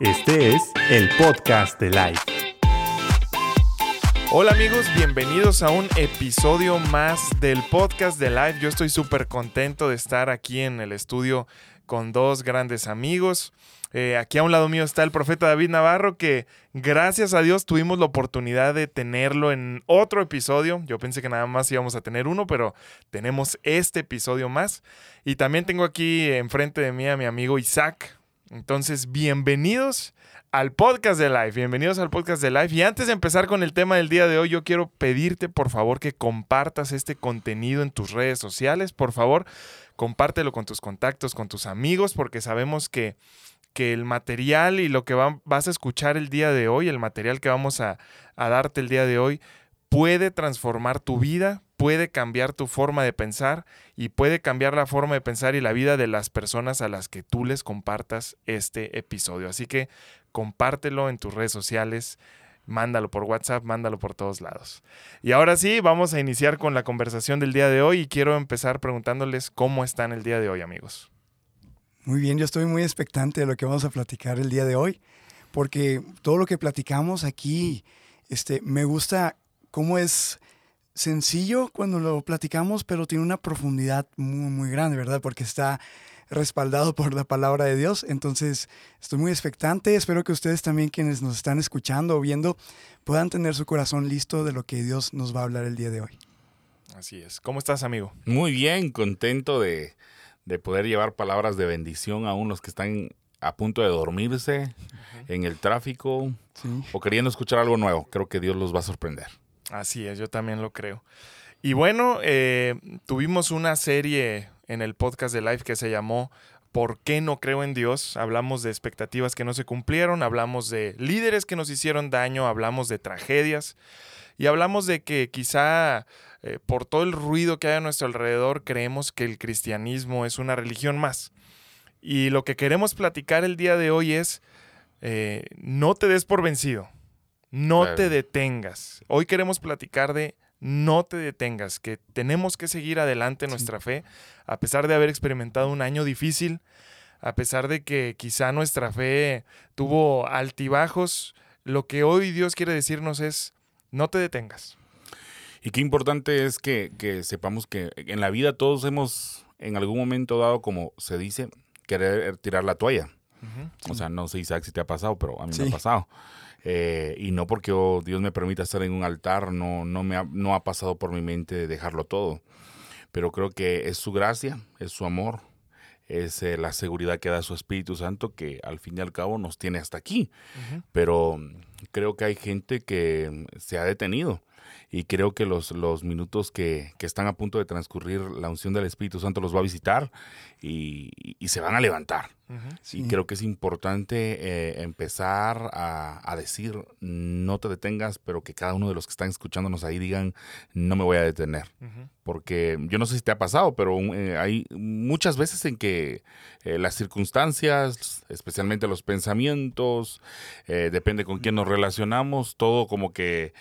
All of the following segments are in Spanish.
Este es el podcast de Life. Hola amigos, bienvenidos a un episodio más del podcast de Life. Yo estoy súper contento de estar aquí en el estudio con dos grandes amigos. Eh, aquí a un lado mío está el profeta David Navarro, que gracias a Dios tuvimos la oportunidad de tenerlo en otro episodio. Yo pensé que nada más íbamos a tener uno, pero tenemos este episodio más. Y también tengo aquí enfrente de mí a mi amigo Isaac. Entonces, bienvenidos al podcast de Life. Bienvenidos al podcast de Life. Y antes de empezar con el tema del día de hoy, yo quiero pedirte por favor que compartas este contenido en tus redes sociales. Por favor, compártelo con tus contactos, con tus amigos, porque sabemos que que el material y lo que vas a escuchar el día de hoy, el material que vamos a, a darte el día de hoy, puede transformar tu vida, puede cambiar tu forma de pensar y puede cambiar la forma de pensar y la vida de las personas a las que tú les compartas este episodio. Así que compártelo en tus redes sociales, mándalo por WhatsApp, mándalo por todos lados. Y ahora sí, vamos a iniciar con la conversación del día de hoy y quiero empezar preguntándoles cómo están el día de hoy, amigos. Muy bien, yo estoy muy expectante de lo que vamos a platicar el día de hoy, porque todo lo que platicamos aquí, este, me gusta cómo es sencillo cuando lo platicamos, pero tiene una profundidad muy, muy grande, ¿verdad? Porque está respaldado por la palabra de Dios. Entonces, estoy muy expectante. Espero que ustedes también, quienes nos están escuchando o viendo, puedan tener su corazón listo de lo que Dios nos va a hablar el día de hoy. Así es. ¿Cómo estás, amigo? Muy bien, contento de de poder llevar palabras de bendición a unos que están a punto de dormirse en el tráfico o queriendo escuchar algo nuevo. Creo que Dios los va a sorprender. Así es, yo también lo creo. Y bueno, eh, tuvimos una serie en el podcast de Life que se llamó ¿Por qué no creo en Dios? Hablamos de expectativas que no se cumplieron, hablamos de líderes que nos hicieron daño, hablamos de tragedias y hablamos de que quizá eh, por todo el ruido que hay a nuestro alrededor, creemos que el cristianismo es una religión más. Y lo que queremos platicar el día de hoy es, eh, no te des por vencido, no te detengas. Hoy queremos platicar de no te detengas, que tenemos que seguir adelante nuestra fe, a pesar de haber experimentado un año difícil, a pesar de que quizá nuestra fe tuvo altibajos, lo que hoy Dios quiere decirnos es, no te detengas. Y qué importante es que, sepamos que en la vida todos hemos en algún momento dado, como se dice, querer tirar la toalla. O sea, no sé, Isaac, si te ha pasado, pero a mí me ha pasado. Eh, y no porque oh, Dios me permita estar en un altar, no, no, me ha, no ha pasado por mi mente dejarlo todo. Pero creo que es su gracia, es su amor, es eh, la seguridad que da su Espíritu Santo que al fin y al cabo nos tiene hasta aquí. Pero creo que hay gente que se ha detenido y creo que los, los minutos que, que, están a punto de transcurrir, la unción del Espíritu Santo los va a visitar y, y se van a levantar. Y creo que es importante eh, empezar a, a, decir, no te detengas, pero que cada uno de los que están escuchándonos ahí digan, no me voy a detener. Porque yo no sé si te ha pasado, pero eh, hay muchas veces en que eh, las circunstancias, especialmente los pensamientos, depende con quién nos relacionamos, todo como que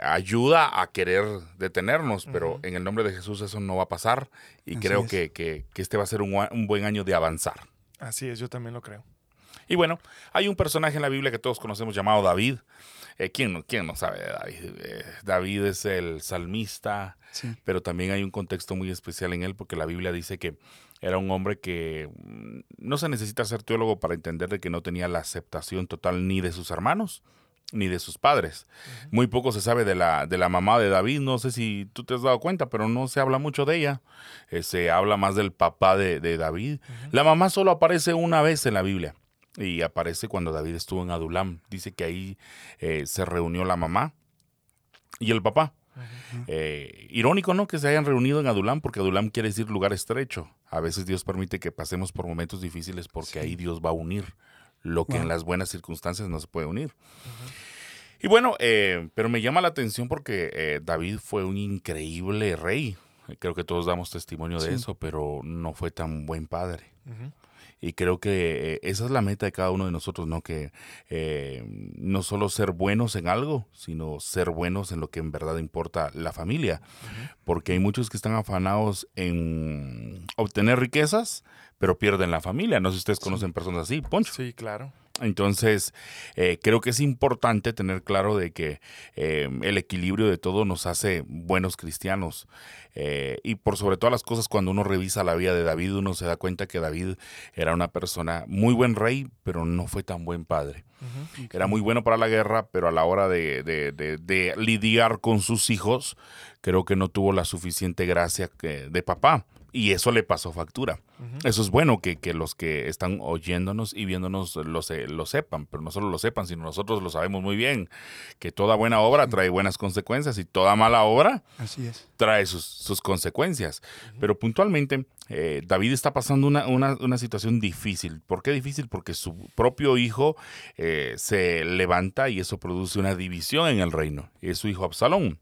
ayuda a querer detenernos, pero en el nombre de Jesús eso no va a pasar y creo que, que, que, este va a ser un, un buen año de avanzar. Así es, yo también lo creo. Y bueno, hay un personaje en la Biblia que todos conocemos llamado David. Eh, ¿quién, no, ¿quién, no sabe de David? Eh, David es el salmista, pero también hay un contexto muy especial en él porque la Biblia dice que era un hombre que mm, no se necesita ser teólogo para entender de que no tenía la aceptación total ni de sus hermanos, ni de sus padres. Muy poco se sabe de la, de la mamá de David, no sé si tú te has dado cuenta, pero no se habla mucho de ella. Eh, se habla más del papá de, David. La mamá solo aparece una vez en la Biblia y aparece cuando David estuvo en Adulam. Dice que ahí eh, se reunió la mamá y el papá. Eh, irónico, ¿no? Que se hayan reunido en Adulam, porque Adulam quiere decir lugar estrecho. A veces Dios permite que pasemos por momentos difíciles porque ahí Dios va a unir lo que en las buenas circunstancias no se puede unir. Y bueno, eh, pero me llama la atención porque eh, David fue un increíble rey. Creo que todos damos testimonio de eso, pero no fue tan buen padre. Y creo que eh, esa es la meta de cada uno de nosotros, ¿no? Que no solo ser buenos en algo, sino ser buenos en lo que en verdad importa la familia. Porque hay muchos que están afanados en obtener riquezas, pero pierden la familia. No sé si ustedes conocen personas así, Poncho. Sí, claro. Entonces, eh, creo que es importante tener claro de que eh, el equilibrio de todo nos hace buenos cristianos. Eh, y por sobre todas las cosas, cuando uno revisa la vida de David, uno se da cuenta que David era una persona muy buen rey, pero no fue tan buen padre. Era muy bueno para la guerra, pero a la hora de, de, lidiar con sus hijos, creo que no tuvo la suficiente gracia de papá y eso le pasó factura. Eso es bueno que, los que están oyéndonos y viéndonos lo, lo, sepan, pero no solo lo sepan, sino nosotros lo sabemos muy bien, que toda buena obra trae buenas consecuencias y toda mala obra Así es. trae sus, consecuencias. Pero puntualmente, eh, David está pasando una, situación difícil. ¿Por qué difícil? Porque su propio hijo eh, se levanta y eso produce una división en el reino. Es su hijo Absalón.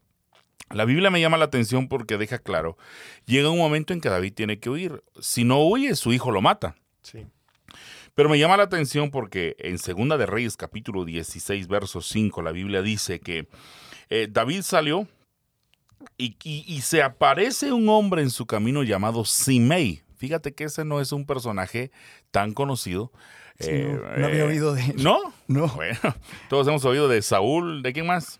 La Biblia me llama la atención porque deja claro, llega un momento en que David tiene que huir. Si no huye, su hijo lo mata. Sí. Pero me llama la atención porque en Segunda de Reyes capítulo 16 verso 5 la Biblia dice que eh, David salió y, se aparece un hombre en su camino llamado Simei. Fíjate que ese no es un personaje tan conocido. no, había eh, oído de él. ¿No? No. Bueno, todos hemos oído de Saúl. ¿De quién más?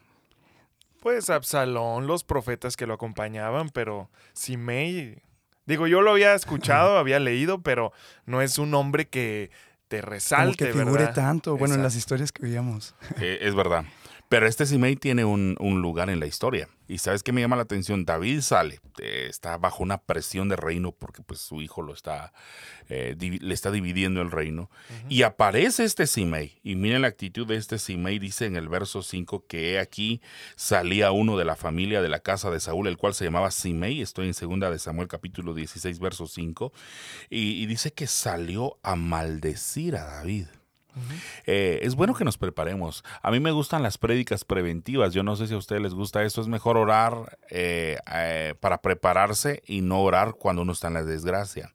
Pues Absalón, los profetas que lo acompañaban, pero Simei, digo, yo lo había escuchado, había leído, pero no es un hombre que te resalte, que figure tanto, bueno, en las historias que veíamos. Eh, es verdad. Pero este Simei tiene un, lugar en la historia. Y sabes qué me llama la atención, David sale, eh, está bajo una presión de reino porque pues su hijo lo está, eh, le está dividiendo el reino. Y aparece este Simei. Y miren la actitud de este Simei, dice en el verso 5 que aquí salía uno de la familia de la casa de Saúl, el cual se llamaba Simei. Estoy en segunda de Samuel capítulo 16, verso 5. y dice que salió a maldecir a David. Eh, es bueno que nos preparemos. A mí me gustan las prédicas preventivas. Yo no sé si a ustedes les gusta eso. Es mejor orar eh, eh, para prepararse y no orar cuando uno está en la desgracia.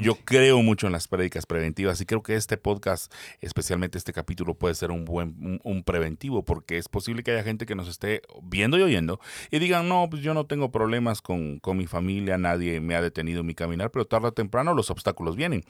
yo creo mucho en las prédicas preventivas y creo que este podcast, especialmente este capítulo, puede ser un buen un, preventivo porque es posible que haya gente que nos esté viendo y oyendo y digan, no, pues yo no tengo problemas con, con mi familia, nadie me ha detenido mi caminar, pero tarde o temprano los obstáculos vienen.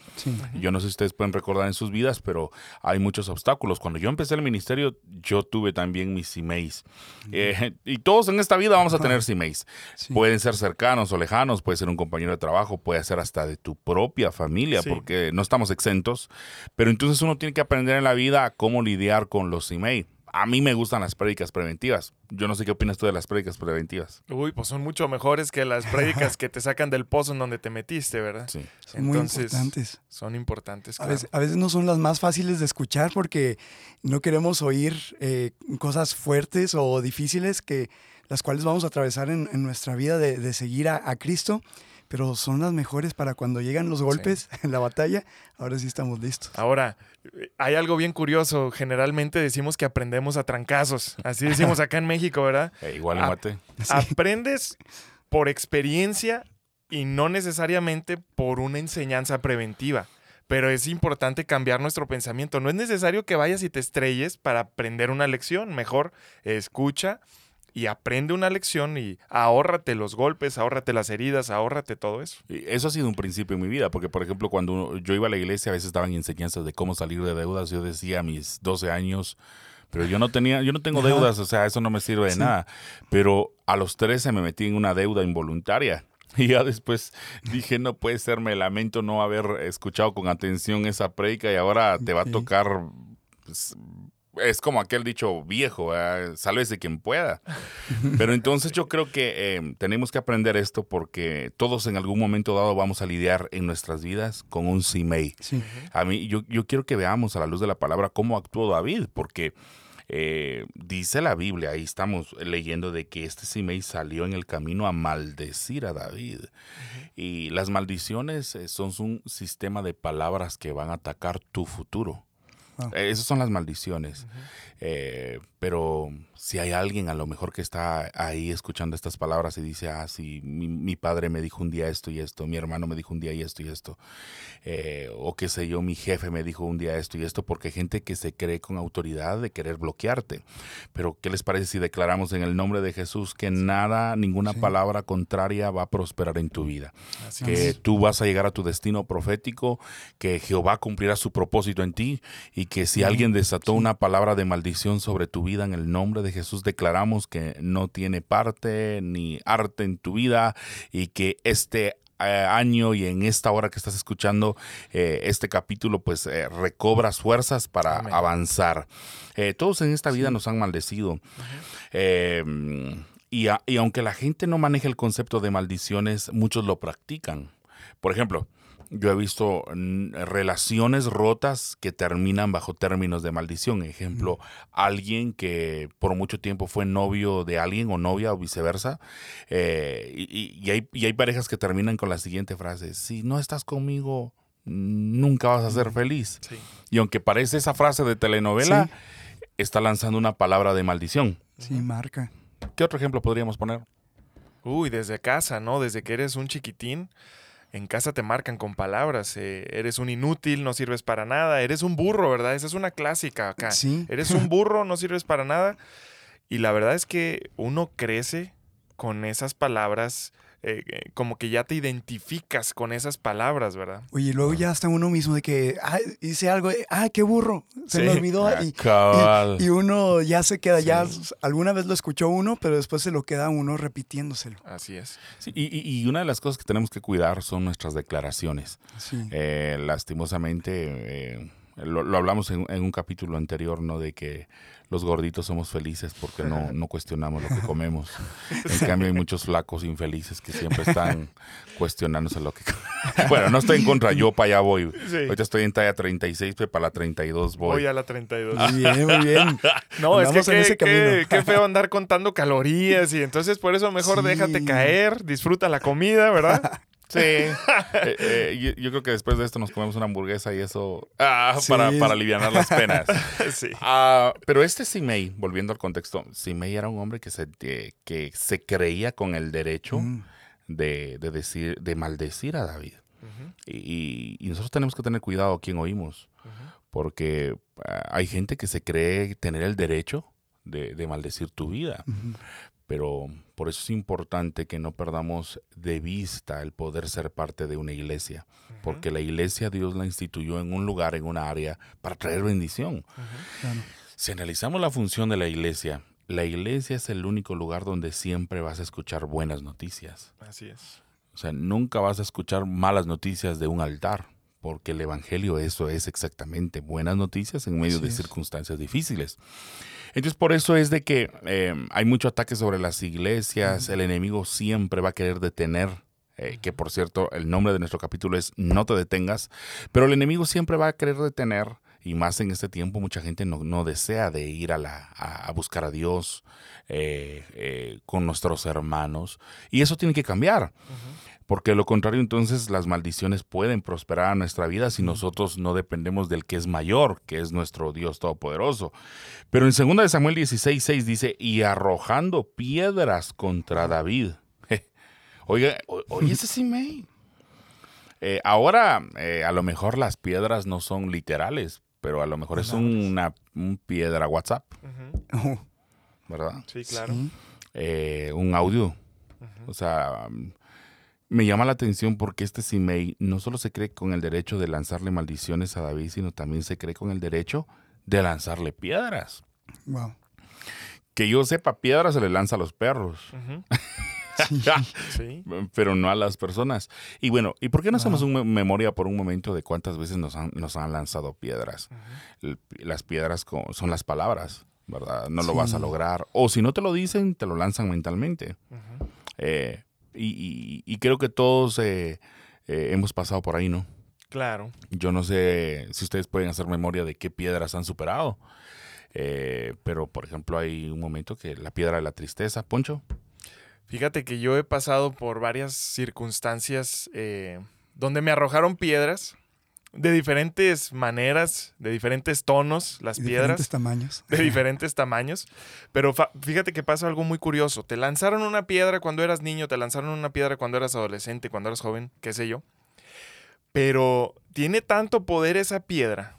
Yo no sé si ustedes pueden recordar en sus vidas, pero hay muchos obstáculos. Cuando yo empecé el ministerio, yo tuve también mis CMAs. Eh, y todos en esta vida vamos a tener CMAs. Pueden ser cercanos o lejanos, puede ser un compañero de trabajo, puede ser hasta de tu propia familia, porque no estamos exentos. Pero entonces uno tiene que aprender en la vida cómo lidiar con los CMAs. A mí me gustan las prédicas preventivas. Yo no sé qué opinas tú de las prédicas preventivas. Uy, pues son mucho mejores que las prédicas que te sacan del pozo en donde te metiste, ¿verdad? Sí. Son muy importantes. Son importantes. A, veces, no son las más fáciles de escuchar porque no queremos oír eh, cosas fuertes o difíciles que las cuales vamos a atravesar en, nuestra vida de, seguir a Cristo pero son las mejores para cuando llegan los golpes en la batalla. Ahora sí estamos listos. Ahora, hay algo bien curioso. Generalmente decimos que aprendemos a trancazos. Así decimos acá en México, ¿verdad? Eh, igual mate. Aprendes por experiencia y no necesariamente por una enseñanza preventiva. Pero es importante cambiar nuestro pensamiento. No es necesario que vayas y te estrelles para aprender una lección. Mejor escucha y aprende una lección y ahórrate los golpes, ahórrate las heridas, ahórrate todo eso. Eso ha sido un principio en mi vida, porque por ejemplo cuando yo iba a la iglesia a veces daban enseñanzas de cómo salir de deudas, yo decía a mis 12 años, pero yo no tenía, yo no tengo deudas, o sea, eso no me sirve de nada, pero a los 13 me metí en una deuda involuntaria. Y ya después dije, no puede ser, me lamento no haber escuchado con atención esa predica y ahora te va a tocar pues, es como aquel dicho viejo, ¿eh? sálvese quien pueda. Pero entonces yo creo que em, tenemos que aprender esto porque todos en algún momento dado vamos a lidiar en nuestras vidas con un simei. A mí, yo, yo, quiero que veamos a la luz de la palabra cómo actuó David, porque eh, dice la Biblia, ahí estamos leyendo de que este simei salió en el camino a maldecir a David. Y las maldiciones eh, son un sistema de palabras que van a atacar tu futuro. Ah. Eh, esas son las maldiciones. Eh, pero si hay alguien a lo mejor que está ahí escuchando estas palabras y dice, ah, sí, mi, padre me dijo un día esto y esto, mi hermano me dijo un día y esto y esto, eh, o qué sé yo, mi jefe me dijo un día esto y esto, porque hay gente que se cree con autoridad de querer bloquearte. Pero, ¿qué les parece si declaramos en el nombre de Jesús que nada, ninguna palabra contraria va a prosperar en tu vida? que tú vas a llegar a tu destino profético, que Jehová cumplirá su propósito en ti y que si alguien desató una palabra de maldición sobre tu vida, en el nombre de Jesús declaramos que no tiene parte ni arte en tu vida y que este eh, año y en esta hora que estás escuchando eh, este capítulo, pues eh, recobras fuerzas para avanzar. todos en esta vida nos han maldecido. y, y aunque la gente no maneja el concepto de maldiciones, muchos lo practican. Por ejemplo, yo he visto relaciones rotas que terminan bajo términos de maldición. Ejemplo, alguien que por mucho tiempo fue novio de alguien o novia o viceversa. Eh, y, hay, y, hay, parejas que terminan con la siguiente frase, si no estás conmigo, nunca vas a ser feliz. Y aunque parece esa frase de telenovela, está lanzando una palabra de maldición. Sí, marca. ¿Qué otro ejemplo podríamos poner? Uy, desde casa, ¿no? Desde que eres un chiquitín en casa te marcan con palabras. Eh, eres un inútil, no sirves para nada. Eres un burro, ¿verdad? Esa es una clásica acá. Sí. Eres un burro, no sirves para nada. Y la verdad es que uno crece con esas palabras eh, eh, como que ya te identificas con esas palabras, ¿verdad? Oye, y luego ya hasta uno mismo de que, ah, hice algo, ah, qué burro, se me olvidó. Ah, y, uno ya se queda, ya alguna vez lo escuchó uno, pero después se lo queda uno repitiéndoselo. Así es. y, una de las cosas que tenemos que cuidar son nuestras declaraciones. Eh, lastimosamente, lo, hablamos en, en, un capítulo anterior, ¿no? De que los gorditos somos felices porque no, no cuestionamos lo que comemos. En cambio hay muchos flacos infelices que siempre están cuestionándose lo que Bueno, no estoy en contra, yo para allá voy. Ahorita estoy en talla 36, pero para la 32 voy. Voy a la 32. Muy bien, muy bien. No, es que qué, qué, feo andar contando calorías y entonces por eso mejor déjate caer, disfruta la comida, ¿verdad? Sí. Eh, eh, yo, creo que después de esto nos comemos una hamburguesa y eso ah, para, para aliviar las penas. sí. Ah, pero este Simei, volviendo al contexto, Simei era un hombre que se, que se creía con el derecho mm. de, decir, de maldecir a David. y, nosotros tenemos que tener cuidado a quién oímos, porque ah, hay gente que se cree tener el derecho de, maldecir tu vida. Pero por eso es importante que no perdamos de vista el poder ser parte de una iglesia, porque la iglesia Dios la instituyó en un lugar, en una área, para traer bendición. Si analizamos la función de la iglesia, la iglesia es el único lugar donde siempre vas a escuchar buenas noticias. Así es. O sea, nunca vas a escuchar malas noticias de un altar, porque el Evangelio eso es exactamente buenas noticias en medio de circunstancias difíciles. Entonces, por eso es de que em, hay mucho ataque sobre las iglesias, el enemigo siempre va a querer detener eh, que por cierto, el nombre de nuestro capítulo es No te detengas, pero el enemigo siempre va a querer detener, y más en este tiempo mucha gente no, desea de ir a, la, a, buscar a Dios eh, eh, con nuestros hermanos, y eso tiene que cambiar. Porque lo contrario, entonces las maldiciones pueden prosperar en nuestra vida si nosotros no dependemos del que es mayor, que es nuestro Dios Todopoderoso. Pero en 2 Samuel 16, 6 dice, y arrojando piedras contra David. Oye, oye, ese sí me... Eh, ahora, eh, a lo mejor las piedras no son literales, pero a lo mejor es una piedra WhatsApp. ¿Verdad? Sí, claro. Eh, un audio. O sea, me llama la atención porque este Simei no solo se cree con el derecho de lanzarle maldiciones a David, sino también se cree con el derecho de lanzarle piedras. Wow. Que yo sepa, piedras se le lanza a los perros. sí. Pero no a las personas. Y bueno, ¿y por qué no hacemos una memoria por un momento de cuántas veces nos han, nos han lanzado piedras? Las piedras son las palabras, ¿verdad? No lo vas a lograr. O si no te lo dicen, te lo lanzan mentalmente. eh, y, creo que todos eh, eh, hemos pasado por ahí, ¿no? Claro. Yo no sé si ustedes pueden hacer memoria de qué piedras han superado. Eh, pero, por ejemplo, hay un momento que la piedra de la tristeza, Poncho. Fíjate que yo he pasado por varias circunstancias donde me arrojaron piedras de diferentes maneras, de diferentes tonos, las piedras. De diferentes tamaños. De diferentes tamaños. Pero fíjate que pasa algo muy curioso. Te lanzaron una piedra cuando eras niño, te lanzaron una piedra cuando eras adolescente, cuando eras joven, qué sé yo. Pero tiene tanto poder esa piedra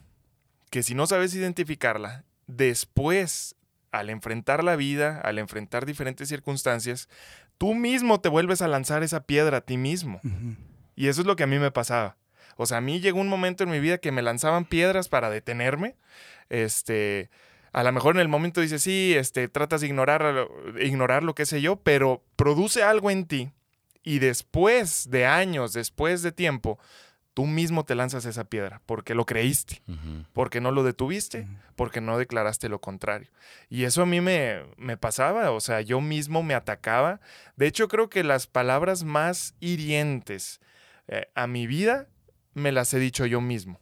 que si no sabes identificarla, después, al enfrentar la vida, al enfrentar diferentes circunstancias, tú mismo te vuelves a lanzar esa piedra a ti mismo. Y eso es lo que a mí me pasaba O sea, a mí llegó un momento en mi vida que me lanzaban piedras para detenerme. Este, a lo mejor en el momento dices, sí, este, tratas de ignorar, ignorar lo que sé yo, pero produce algo en ti y después de años, después de tiempo, tú mismo te lanzas esa piedra porque lo creíste, porque no lo detuviste, porque no declaraste lo contrario. Y eso a mí me, me, pasaba, o sea, yo mismo me atacaba. De hecho, creo que las palabras más hirientes eh, a mi vida me las he dicho yo mismo.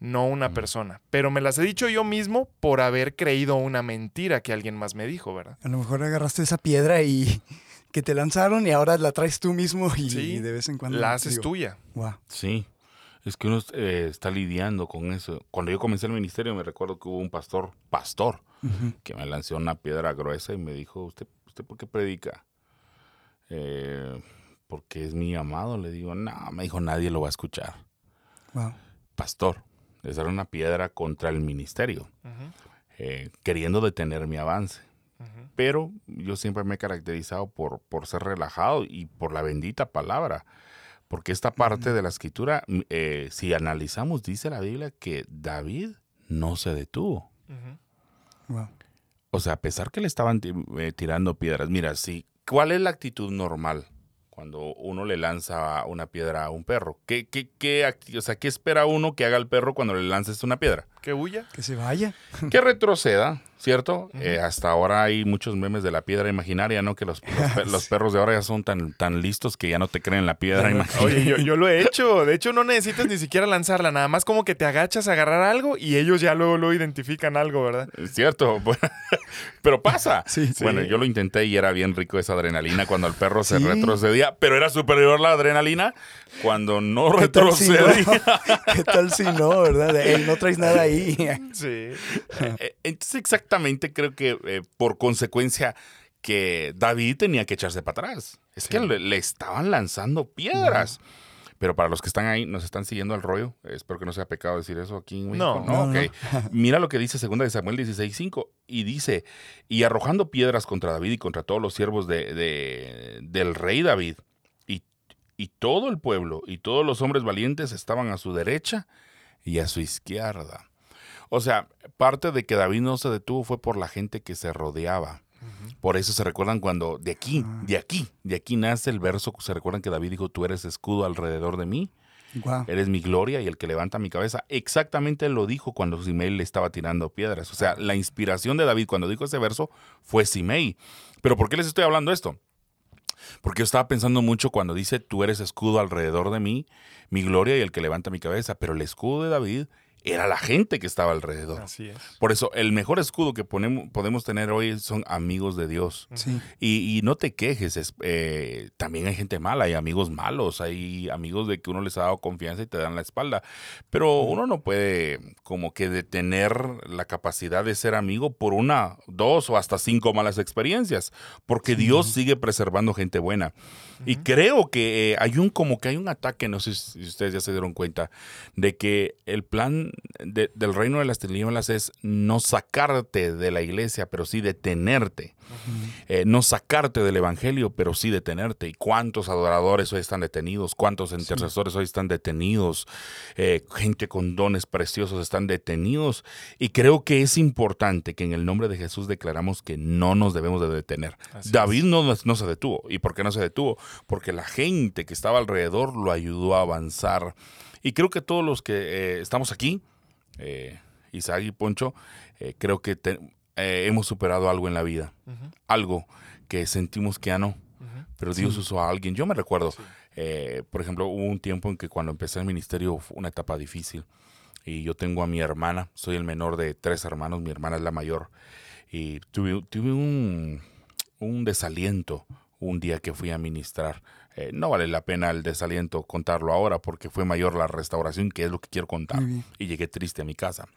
No una persona. Pero me las he dicho yo mismo por haber creído una mentira que alguien más me dijo, ¿verdad? A lo mejor agarraste esa piedra y que te lanzaron y ahora la traes tú mismo y, de vez en cuando... La haces tuya. Sí. Es que uno eh, está lidiando con eso. Cuando yo comencé el ministerio me recuerdo que hubo un pastor, pastor, que me lanzó una piedra gruesa y me dijo, ¿usted, usted por qué predica? Eh, porque es mi amado. Le digo, no, me dijo, nadie lo va a escuchar. Pastor, esa era una piedra contra el ministerio, eh, queriendo detener mi avance. Pero yo siempre me he caracterizado por, por ser relajado y por la bendita palabra. Porque esta parte de la escritura, mm, eh, si analizamos, dice la Biblia que David no se detuvo. O sea, a pesar que le estaban eh, tirando piedras, mira, sí, ¿cuál es la actitud normal cuando uno le lanza una piedra a un perro? ¿Qué, qué, qué, o sea, ¿qué espera uno que haga el perro cuando le lances una piedra? Que huya. Que se vaya. Que retroceda, ¿cierto? Eh, hasta ahora hay muchos memes de la piedra imaginaria, ¿no? Que los, los, perros de ahora ya son tan, tan listos que ya no te creen la piedra imaginaria. Oye, yo, lo he hecho. De hecho, no necesitas ni siquiera lanzarla. Nada más como que te agachas a agarrar algo y ellos ya luego lo identifican algo, ¿verdad? Cierto. pero pasa. Sí, bueno, yo lo intenté y era bien rico esa adrenalina cuando el perro se retrocedía, pero era superior la adrenalina cuando no retrocedía. ¿Qué tal si no, verdad? Él no traes nada ahí. Sí. Eh, eh, entonces exactamente creo que eh, por consecuencia que David tenía que echarse para atrás. Es que le, estaban lanzando piedras. Pero para los que están ahí, nos están siguiendo al rollo. Espero que no sea pecado decir eso aquí en No, no, Mira lo que dice 2 de Samuel 16:5 y dice, y arrojando piedras contra David y contra todos los siervos de, del rey David, y, todo el pueblo y todos los hombres valientes estaban a su derecha y a su izquierda. O sea, parte de que David no se detuvo fue por la gente que se rodeaba. Por eso se recuerdan cuando de aquí, ah. de aquí, de aquí nace el verso, se recuerdan que David dijo, tú eres escudo alrededor de mí, eres mi gloria y el que levanta mi cabeza. Exactamente lo dijo cuando Simei le estaba tirando piedras. O sea, la inspiración de David cuando dijo ese verso fue Simei. Pero ¿por qué les estoy hablando esto? Porque yo estaba pensando mucho cuando dice, tú eres escudo alrededor de mí, mi gloria y el que levanta mi cabeza. Pero el escudo de David era la gente que estaba alrededor. Así es. Por eso, el mejor escudo que ponemos, podemos tener hoy son amigos de Dios. Sí. Y, no te quejes, eh, también hay gente mala, hay amigos malos, hay amigos de que uno les ha dado confianza y te dan la espalda. Pero uno no puede como que detener la capacidad de ser amigo por una, dos o hasta cinco malas experiencias, porque Dios sigue preservando gente buena. Y creo que eh, hay un como que hay un ataque, no sé si ustedes ya se dieron cuenta, de que el plan del reino de las tinieblas es no sacarte de la iglesia, pero sí detenerte. Eh, no sacarte del evangelio, pero sí detenerte. ¿Y cuántos adoradores hoy están detenidos? ¿Cuántos intercesores hoy están detenidos? Eh, gente con dones preciosos están detenidos. Y creo que es importante que en el nombre de Jesús declaramos que no nos debemos de detener. David no, no se detuvo. ¿Y por qué no se detuvo? Porque la gente que estaba alrededor lo ayudó a avanzar. Y creo que todos los que eh, estamos aquí, eh, Isaac y Poncho, eh, creo que eh, hemos superado algo en la vida. Algo que sentimos que ya no. Pero Dios usó a alguien. Yo me recuerdo, por ejemplo, hubo un tiempo en que cuando empecé el ministerio fue una etapa difícil. Y yo tengo a mi hermana, soy el menor de tres hermanos, mi hermana es la mayor. Y tuve, tuve un, un desaliento un día que fui a ministrar. Eh, no vale la pena el desaliento contarlo ahora porque fue mayor la restauración, que es lo que quiero contar. Y llegué triste a mi casa.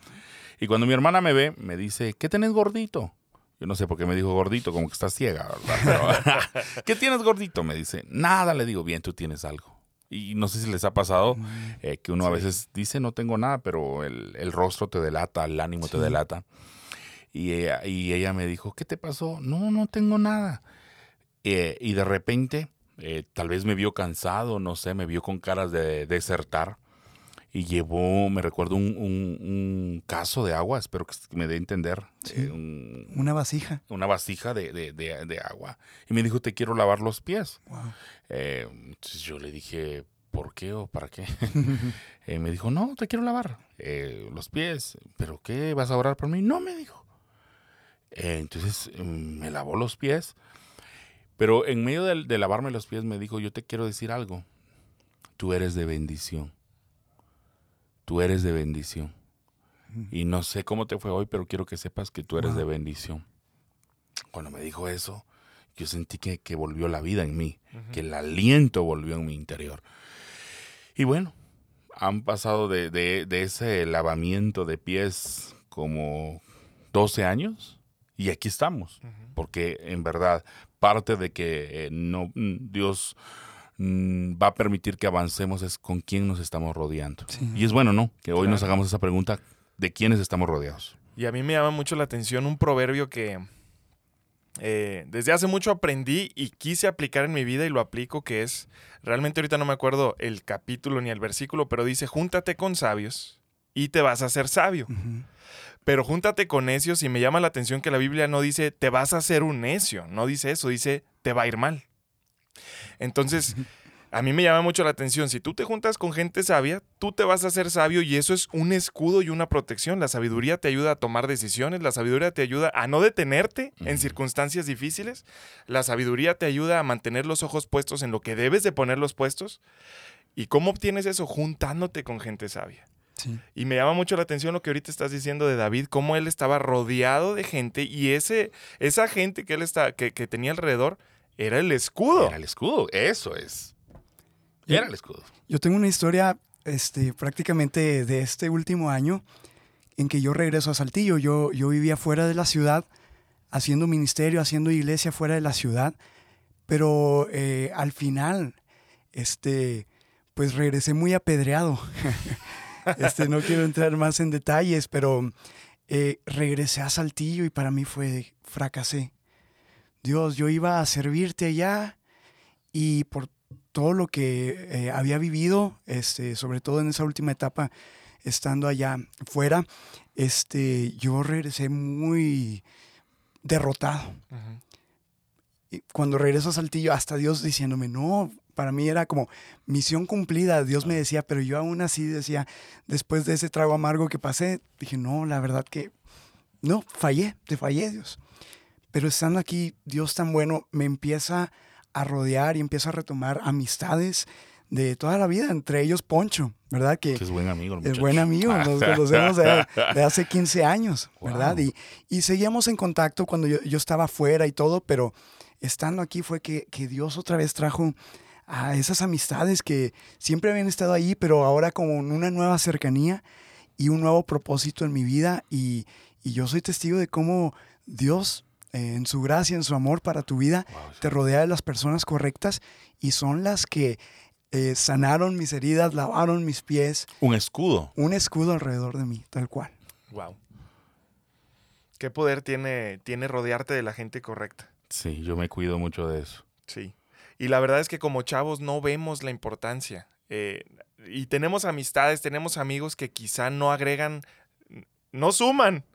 Y cuando mi hermana me ve, me dice, ¿qué tenés gordito? Yo no sé por qué me dijo gordito, como que estás ciega, ¿verdad? ¿Qué tienes gordito? Me dice, nada, le digo, bien, tú tienes algo. Y no sé si les ha pasado eh, que uno a veces dice, no tengo nada, pero el, rostro te delata, el ánimo te delata. Y ella, y ella me dijo, ¿qué te pasó? No, no tengo nada. Eh, y de repente, eh, tal vez me vio cansado, no sé, me vio con caras de desertar. y llevó, me recuerdo, un, un, caso de agua, espero que me dé a entender. Eh, una vasija. Una vasija de, de, de, agua. Y me dijo, te quiero lavar los pies. Eh, entonces yo le dije, ¿por qué o para qué? Eh, me dijo, no, te quiero lavar los pies. ¿Pero qué? ¿Vas a orar por mí? No, me dijo. entonces mm, me lavó los pies. Pero en medio de, de lavarme los pies me dijo, yo te quiero decir algo. Tú eres de bendición tú eres de bendición. Y no sé cómo te fue hoy, pero quiero que sepas que tú eres de bendición. Cuando me dijo eso, yo sentí que, volvió la vida en mí, que el aliento volvió en mi interior. Y bueno, han pasado de, ese lavamiento de pies como 12 años y aquí estamos, porque en verdad parte de que eh, no Dios Mm, va a permitir que avancemos es con quién nos estamos rodeando. Y es bueno, ¿no? Que hoy nos hagamos esa pregunta de quiénes estamos rodeados. Y a mí me llama mucho la atención un proverbio que eh, desde hace mucho aprendí y quise aplicar en mi vida y lo aplico, que es, realmente ahorita no me acuerdo el capítulo ni el versículo, pero dice, júntate con sabios y te vas a hacer sabio. Pero júntate con necios y me llama la atención que la Biblia no dice, te vas a hacer un necio, no dice eso, dice, te va a ir mal. Entonces, a mí me llama mucho la atención, si tú te juntas con gente sabia, tú te vas a hacer sabio y eso es un escudo y una protección. La sabiduría te ayuda a tomar decisiones, la sabiduría te ayuda a no detenerte en circunstancias difíciles, la sabiduría te ayuda a mantener los ojos puestos en lo que debes de ponerlos puestos. ¿Y cómo obtienes eso? Juntándote con gente sabia. Y me llama mucho la atención lo que ahorita estás diciendo de David, cómo él estaba rodeado de gente y ese, esa gente que él está, que tenía alrededor era el escudo. Era el escudo, eso es. Era el escudo. Yo tengo una historia este, prácticamente de este último año en que yo regreso a Saltillo. Yo, yo vivía fuera de la ciudad, haciendo ministerio, haciendo iglesia fuera de la ciudad, pero eh, al final, este, pues regresé muy apedreado. este, no quiero entrar más en detalles, pero eh, regresé a Saltillo y para mí fue, fracasé. Dios, yo iba a servirte allá y por todo lo que eh, había vivido, este, sobre todo en esa última etapa, estando allá fuera, este, yo regresé muy derrotado. Y cuando regreso a Saltillo, hasta Dios diciéndome, no, para mí era como misión cumplida. Dios me decía, pero yo aún así decía, después de ese trago amargo que pasé, dije, no, la verdad que no, fallé, te fallé, Dios. Pero estando aquí, Dios tan bueno me empieza a rodear y empieza a retomar amistades de toda la vida, entre ellos Poncho, ¿verdad? Que, es buen amigo. es buen amigo, nos conocemos de, hace 15 años, ¿verdad? Y, y, seguíamos en contacto cuando yo, yo, estaba afuera y todo, pero estando aquí fue que, que, Dios otra vez trajo a esas amistades que siempre habían estado ahí, pero ahora con una nueva cercanía y un nuevo propósito en mi vida. Y, y yo soy testigo de cómo Dios en su gracia, en su amor para tu vida, te rodea de las personas correctas y son las que eh, sanaron mis heridas, lavaron mis pies. Un escudo. Un escudo alrededor de mí, tal cual. Wow. ¿Qué poder tiene, tiene rodearte de la gente correcta? Sí, yo me cuido mucho de eso. Sí. Y la verdad es que como chavos no vemos la importancia. Eh, y tenemos amistades, tenemos amigos que quizá no agregan, no suman,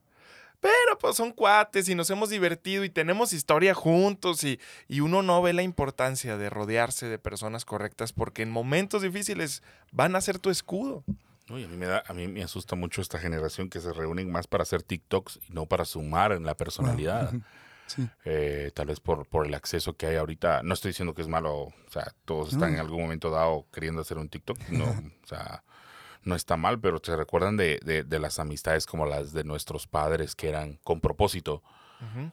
pero pues son cuates y nos hemos divertido y tenemos historia juntos y, uno no ve la importancia de rodearse de personas correctas porque en momentos difíciles van a ser tu escudo. a, mí me da, a mí me asusta mucho esta generación que se reúnen más para hacer TikToks y no para sumar en la personalidad. Eh, tal vez por, por el acceso que hay ahorita. No estoy diciendo que es malo, o sea, todos están en algún momento dado queriendo hacer un TikTok. No, o sea, no está mal, pero se recuerdan de, de, las amistades como las de nuestros padres que eran con propósito.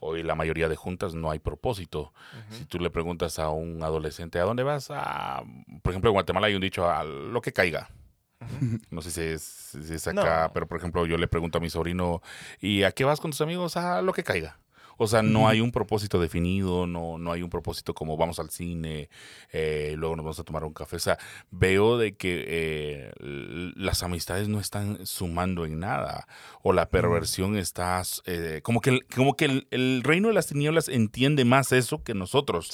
Hoy la mayoría de juntas no hay propósito. Si tú le preguntas a un adolescente, ¿a dónde vas? A, por ejemplo, en Guatemala hay un dicho, a lo que caiga. No sé si es, acá, pero por ejemplo yo le pregunto a mi sobrino, ¿y a qué vas con tus amigos? A lo que caiga. O sea, no hay un propósito definido, no, no hay un propósito como vamos al cine, eh, luego nos vamos a tomar un café. O sea, veo de que eh, las amistades no están sumando en nada o la perversión está... Eh, como que, como que el, reino de las tinieblas entiende más eso que nosotros.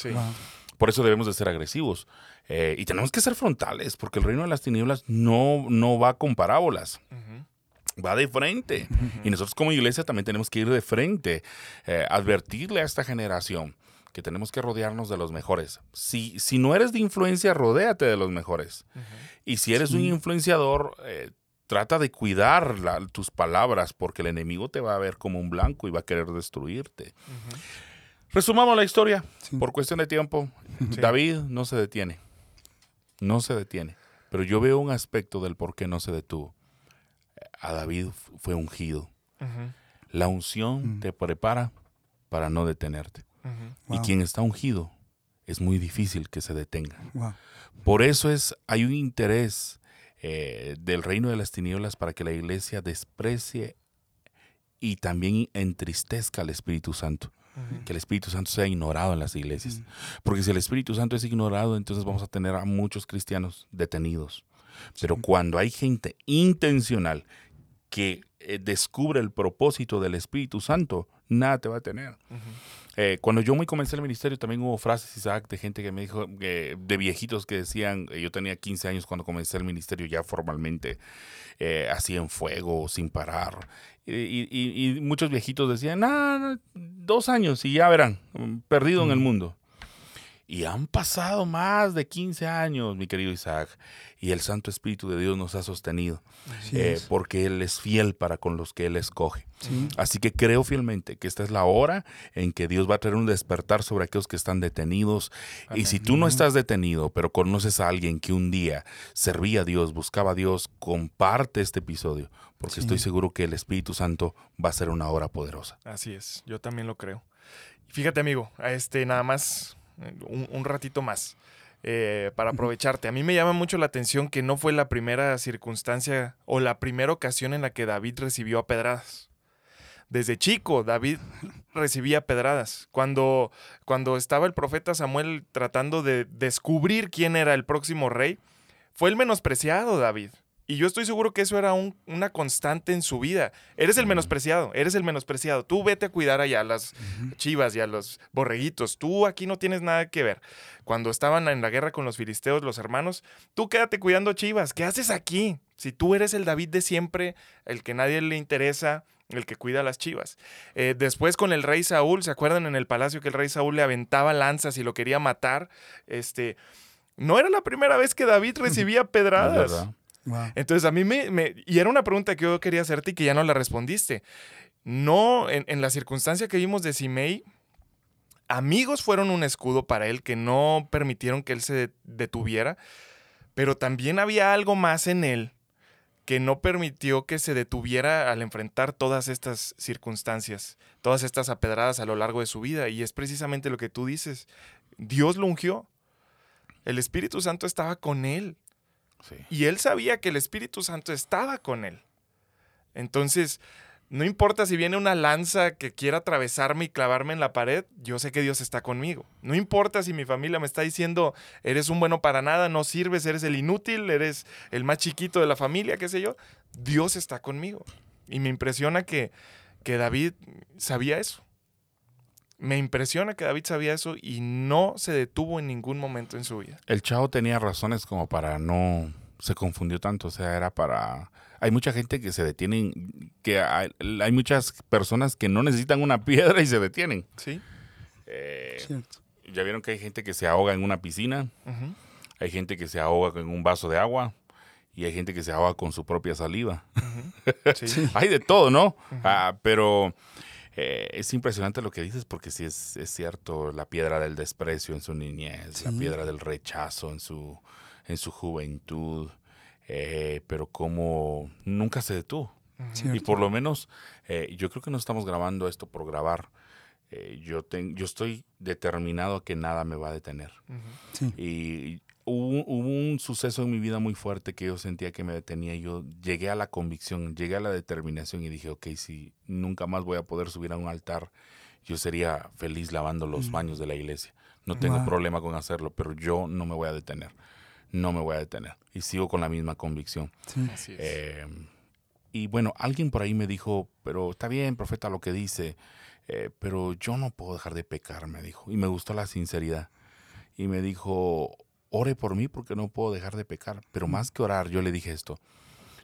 Por eso debemos de ser agresivos. Eh, y tenemos que ser frontales, porque el reino de las tinieblas no, no va con parábolas. Va de frente. Y nosotros como iglesia también tenemos que ir de frente, eh, advertirle a esta generación que tenemos que rodearnos de los mejores. Si, si no eres de influencia, rodéate de los mejores. Y si eres un influenciador, eh, trata de cuidar tus palabras, porque el enemigo te va a ver como un blanco y va a querer destruirte. Resumamos la historia. Por cuestión de tiempo, David no se detiene. No se detiene. Pero yo veo un aspecto del por qué no se detuvo. A David fue ungido. La unción te prepara para no detenerte. Y quien está ungido es muy difícil que se detenga. Por eso es, hay un interés eh, del reino de las tinieblas para que la iglesia desprecie y también entristezca al Espíritu Santo que el Espíritu Santo sea ignorado en las iglesias. Porque si el Espíritu Santo es ignorado, entonces vamos a tener a muchos cristianos detenidos. Pero cuando hay gente intencional que eh, descubre el propósito del Espíritu Santo, nada te va a tener. Eh, cuando yo muy comencé el ministerio, también hubo frases, Isaac, de gente que me dijo, de viejitos que decían, eh, yo tenía 15 años cuando comencé el ministerio ya formalmente, así en fuego, sin parar. Y, muchos viejitos decían, ah, dos años y ya verán, perdido en el mundo. Y han pasado más de 15 años, mi querido Isaac, y el Santo Espíritu de Dios nos ha sostenido, eh, porque Él es fiel para con los que Él escoge. Así que creo fielmente que esta es la hora en que Dios va a traer un despertar sobre aquellos que están detenidos. Y si tú no estás detenido, pero conoces a alguien que un día servía a Dios, buscaba a Dios, comparte este episodio, porque estoy seguro que el Espíritu Santo va a ser una obra poderosa. Así es, yo también lo creo. Fíjate, amigo, este nada más un, ratito más. Eh, para aprovecharte. A mí me llama mucho la atención que no fue la primera circunstancia o la primera ocasión en la que David recibió a pedradas. Desde chico, David recibía pedradas. Cuando, cuando estaba el profeta Samuel tratando de descubrir quién era el próximo rey, fue el menospreciado David. Y yo estoy seguro que eso era una constante en su vida. Eres el menospreciado, eres el menospreciado. Tú vete a cuidar allá a las chivas y a los borreguitos. Tú aquí no tienes nada que ver. Cuando estaban en la guerra con los filisteos, los hermanos, tú quédate cuidando chivas. ¿Qué haces aquí? Si tú eres el David de siempre, el que nadie le interesa, el que cuida a las chivas. Eh, después con el rey Saúl, ¿se acuerdan en el palacio que el rey Saúl le aventaba lanzas y lo quería matar? Este, no era la primera vez que David recibía pedradas. Entonces a mí me, Y era una pregunta que yo quería hacerte y que ya no la respondiste. No, en, la circunstancia que vimos de Simei, amigos fueron un escudo para él que no permitieron que él se detuviera, pero también había algo más en él que no permitió que se detuviera al enfrentar todas estas circunstancias, todas estas apedradas a lo largo de su vida. Y es precisamente lo que tú dices. Dios lo ungió. El Espíritu Santo estaba con él. Y él sabía que el Espíritu Santo estaba con él. Entonces, no importa si viene una lanza que quiera atravesarme y clavarme en la pared, yo sé que Dios está conmigo. No importa si mi familia me está diciendo, eres un bueno para nada, no sirves, eres el inútil, eres el más chiquito de la familia, qué sé yo, Dios está conmigo. Y me impresiona que, que David sabía eso. Me impresiona que David sabía eso y no se detuvo en ningún momento en su vida. El chavo tenía razones como para no se confundió tanto, o sea, era para hay mucha gente que se detiene, que hay, muchas personas que no necesitan una piedra y se detienen. Sí. Eh, ya vieron que hay gente que se ahoga en una piscina, hay gente que se ahoga en un vaso de agua y hay gente que se ahoga con su propia saliva. sí. hay de todo, ¿no? Ah, pero eh, es impresionante lo que dices porque sí es, cierto, la piedra del desprecio en su niñez, la piedra del rechazo en su, en su juventud, eh, pero como nunca se detuvo. Y por lo menos, eh, yo creo que no estamos grabando esto por grabar. yo, yo estoy determinado a que nada me va a detener. Y hubo, un suceso en mi vida muy fuerte que yo sentía que me detenía. Yo llegué a la convicción, llegué a la determinación y dije, ok, si nunca más voy a poder subir a un altar, yo sería feliz lavando los baños de la iglesia. No tengo problema con hacerlo, pero yo no me voy a detener. No me voy a detener. Y sigo con la misma convicción. Eh, y bueno, alguien por ahí me dijo, pero está bien, profeta, lo que dice, eh, pero yo no puedo dejar de pecar, me dijo. Y me gustó la sinceridad. y me dijo, ore por mí porque no puedo dejar de pecar. Pero más que orar, yo le dije esto,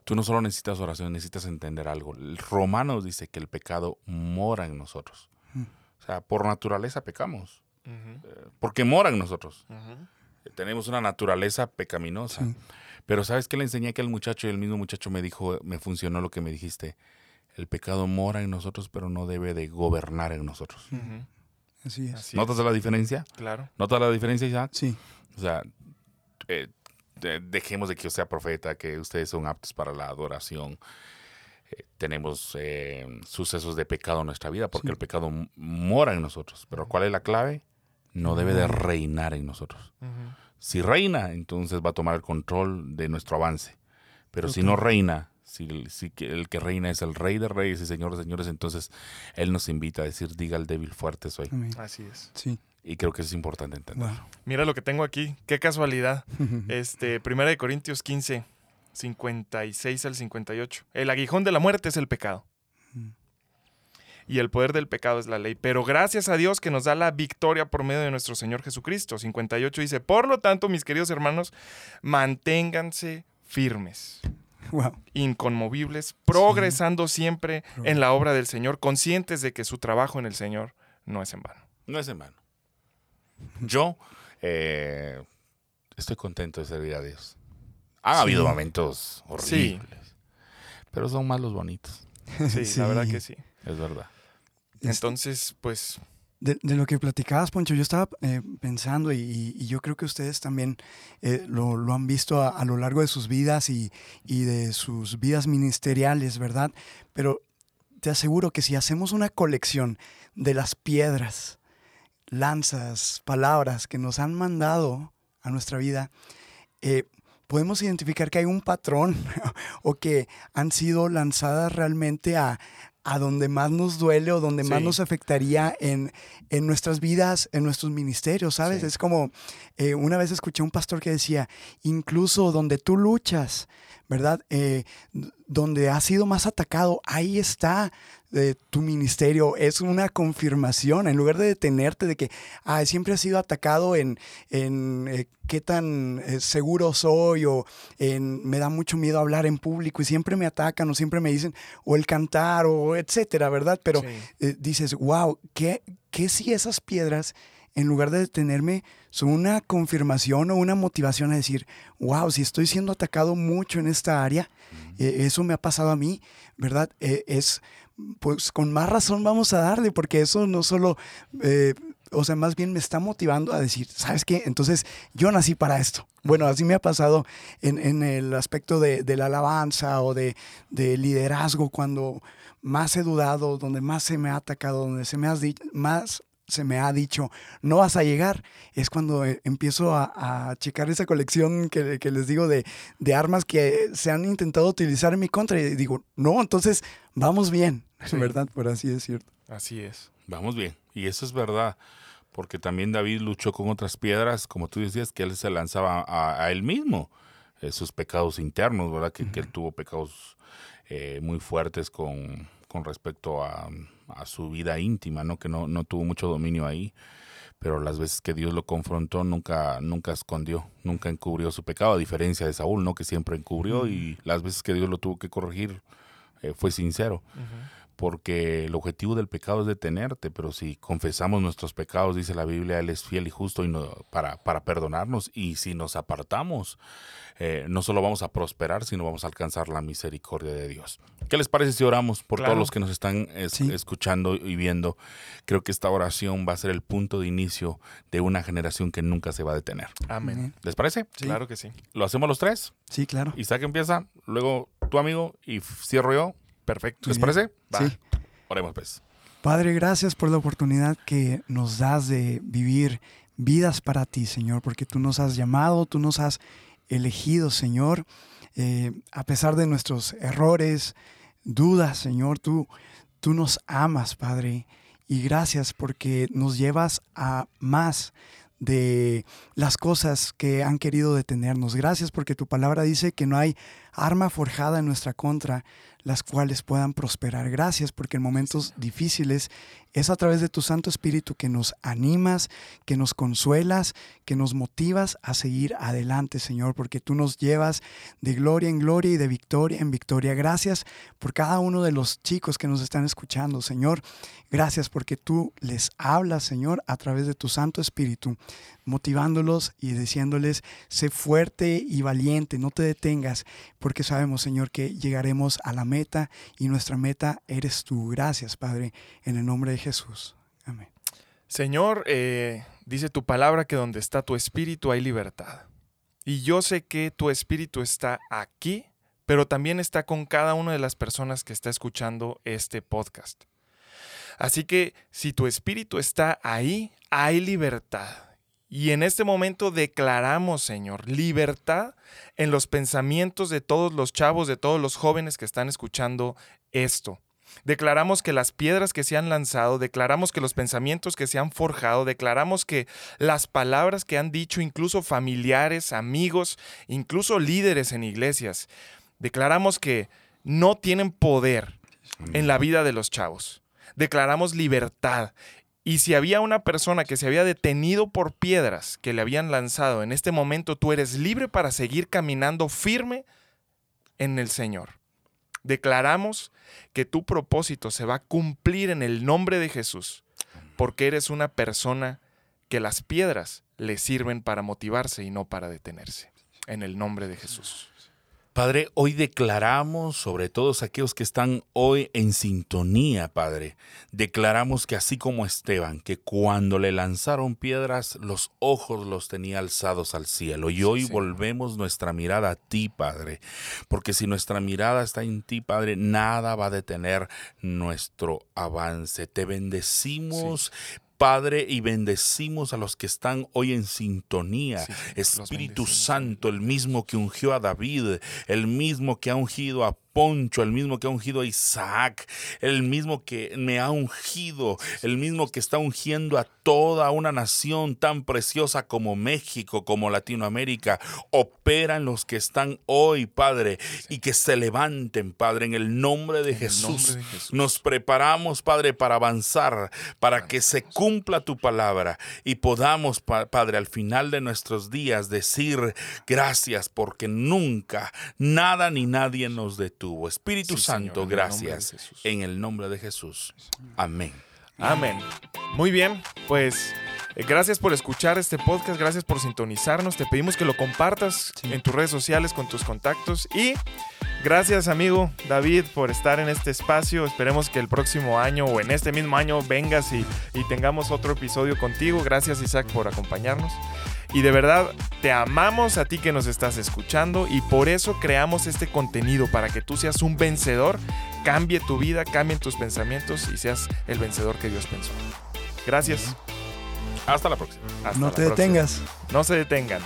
tú no solo necesitas oración, necesitas entender algo. El Romanos dice que el pecado mora en nosotros. O sea, por naturaleza pecamos. Eh, porque mora en nosotros. Tenemos una naturaleza pecaminosa. Pero ¿sabes qué le enseñé que el muchacho y el mismo muchacho me dijo, me funcionó lo que me dijiste? El pecado mora en nosotros, pero no debe de gobernar en nosotros. Así es. ¿Notas la diferencia? Claro. ¿Notas la diferencia, Isaac? Sí. O sea, eh, dejemos de que yo sea profeta, que ustedes son aptos para la adoración. Eh, tenemos eh, sucesos de pecado en nuestra vida porque el pecado mora en nosotros. Pero ¿cuál es la clave? No debe de reinar en nosotros. Si reina, entonces va a tomar el control de nuestro avance. Pero si no reina, si, el que reina es el rey de reyes y señores de señores, entonces Él nos invita a decir, diga al débil fuerte soy. Así es. Sí. Y creo que es importante entender. Mira lo que tengo aquí, qué casualidad. este, Primera de Corintios 15, 56 al 58. El aguijón de la muerte es el pecado. Mm. Y el poder del pecado es la ley. Pero gracias a Dios que nos da la victoria por medio de nuestro Señor Jesucristo. 58 dice, por lo tanto, mis queridos hermanos, manténganse firmes. Inconmovibles, progresando siempre en la obra del Señor, conscientes de que su trabajo en el Señor no es en vano. No es en vano. Yo eh, estoy contento de servir a Dios. Ha habido momentos horribles, pero son más los bonitos. Sí, la verdad que sí. Es verdad. Entonces, pues... De, lo que platicabas, Poncho, yo estaba eh, pensando y, yo creo que ustedes también eh, lo, han visto a, lo largo de sus vidas y, de sus vidas ministeriales, ¿verdad? Pero te aseguro que si hacemos una colección de las piedras, lanzas, palabras que nos han mandado a nuestra vida, eh, podemos identificar que hay un patrón o que han sido lanzadas realmente a, a donde más nos duele o donde más nos afectaría en, en, nuestras vidas, en nuestros ministerios, ¿sabes? Es como, eh, una vez escuché a un pastor que decía, incluso donde tú luchas, ¿verdad? Eh, donde has sido más atacado, ahí está de tu ministerio es una confirmación, en lugar de detenerte de que siempre has sido atacado en, en eh, qué tan eh, seguro soy o en me da mucho miedo hablar en público y siempre me atacan o siempre me dicen o el cantar o etcétera, ¿verdad? Pero eh, dices, wow, ¿qué, ¿qué si esas piedras en lugar de detenerme, son una confirmación o una motivación a decir, wow, si estoy siendo atacado mucho en esta área, eso me ha pasado a mí, ¿verdad? es pues con más razón vamos a darle, porque eso no solo, eh, o sea, más bien me está motivando a decir, ¿sabes qué? Entonces yo nací para esto. Bueno, así me ha pasado en, el aspecto de, la alabanza o de, liderazgo, cuando más he dudado, donde más se me ha atacado, donde se me ha más se me ha dicho, no vas a llegar, es cuando eh, empiezo a, checar esa colección que, les digo de, de, armas que se han intentado utilizar en mi contra y digo, no, entonces vamos bien, ¿verdad? Por así decirlo. Así es. Vamos bien. Y eso es verdad, porque también David luchó con otras piedras, como tú decías, que él se lanzaba a, él mismo, eh, sus pecados internos, ¿verdad? Que, él tuvo pecados eh, muy fuertes con, con respecto a, a, su vida íntima, ¿no? Que no, no tuvo mucho dominio ahí pero las veces que Dios lo confrontó nunca nunca escondió, nunca encubrió su pecado, a diferencia de Saúl, ¿no? Que siempre encubrió y las veces que Dios lo tuvo que corregir eh, fue sincero. Porque el objetivo del pecado es detenerte, pero si confesamos nuestros pecados, dice la Biblia, Él es fiel y justo y no, para, para perdonarnos. Y si nos apartamos, eh, no solo vamos a prosperar, sino vamos a alcanzar la misericordia de Dios. ¿Qué les parece si oramos por todos los que nos están escuchando y viendo? Creo que esta oración va a ser el punto de inicio de una generación que nunca se va a detener. Amén. ¿Les parece? Claro que sí. ¿Lo hacemos los tres? Sí, claro. Isaac empieza, luego tu amigo y cierro yo. Perfecto. ¿Les parece? Sí. Oremos pues. Padre, gracias por la oportunidad que nos das de vivir vidas para ti, Señor, porque tú nos has llamado, tú nos has elegido, Señor, eh, a pesar de nuestros errores, dudas, Señor, tú, tú nos amas, Padre, y gracias porque nos llevas a más de las cosas que han querido detenernos. Gracias porque tu palabra dice que no hay arma forjada en nuestra contra, las cuales puedan prosperar. Gracias porque en momentos difíciles es a través de tu Santo Espíritu que nos animas, que nos consuelas, que nos motivas a seguir adelante, Señor, porque tú nos llevas de gloria en gloria y de victoria en victoria. Gracias por cada uno de los chicos que nos están escuchando, Señor. Gracias porque tú les hablas, Señor, a través de tu Santo Espíritu, motivándolos y diciéndoles, sé fuerte y valiente, no te detengas, porque sabemos, Señor, que llegaremos a la meta y nuestra meta eres tú. Gracias, Padre, en el nombre de Jesús. Amén. Señor, eh, dice tu palabra que donde está tu espíritu hay libertad. Y yo sé que tu espíritu está aquí, pero también está con cada una de las personas que está escuchando este podcast. Así que si tu espíritu está ahí, hay libertad. Y en este momento declaramos, Señor, libertad en los pensamientos de todos los chavos, de todos los jóvenes que están escuchando esto. Declaramos que las piedras que se han lanzado, declaramos que los pensamientos que se han forjado, declaramos que las palabras que han dicho incluso familiares, amigos, incluso líderes en iglesias, declaramos que no tienen poder en la vida de los chavos. Declaramos libertad. Y si había una persona que se había detenido por piedras que le habían lanzado, en este momento tú eres libre para seguir caminando firme en el Señor. Declaramos que tu propósito se va a cumplir en el nombre de Jesús, porque eres una persona que las piedras le sirven para motivarse y no para detenerse. En el nombre de Jesús. Padre, hoy declaramos sobre todos aquellos que están hoy en sintonía, Padre. Declaramos que así como Esteban, que cuando le lanzaron piedras, los ojos los tenía alzados al cielo. Y hoy volvemos nuestra mirada a ti, Padre. Porque si nuestra mirada está en ti, Padre, nada va a detener nuestro avance. Te bendecimos, Padre, y bendecimos a los que están hoy en sintonía. Espíritu Santo, el mismo que ungió a David, el mismo que ha ungido a Poncho, el mismo que ha ungido a Isaac, el mismo que me ha ungido, el mismo que está ungiendo a toda una nación tan preciosa como México, como Latinoamérica. Opera en los que están hoy, Padre, y que se levanten, Padre, en el nombre de, Jesús. Nos preparamos, Padre, para avanzar, para que se cumpla tu palabra y podamos, Padre, al final de nuestros días decir gracias porque nunca nada ni nadie nos detuvo Espíritu Santo, gracias. En el nombre de Jesús. Amén. Amén. Muy bien, pues eh, gracias por escuchar este podcast, gracias por sintonizarnos. Te pedimos que lo compartas en tus redes sociales con tus contactos y gracias amigo David por estar en este espacio. Esperemos que el próximo año o en este mismo año vengas y, y tengamos otro episodio contigo. Gracias Isaac por acompañarnos. Y de verdad, te amamos a ti que nos estás escuchando y por eso creamos este contenido para que tú seas un vencedor, cambie tu vida, cambien tus pensamientos y seas el vencedor que Dios pensó. Gracias. Hasta la próxima. no te detengas. No se detengan.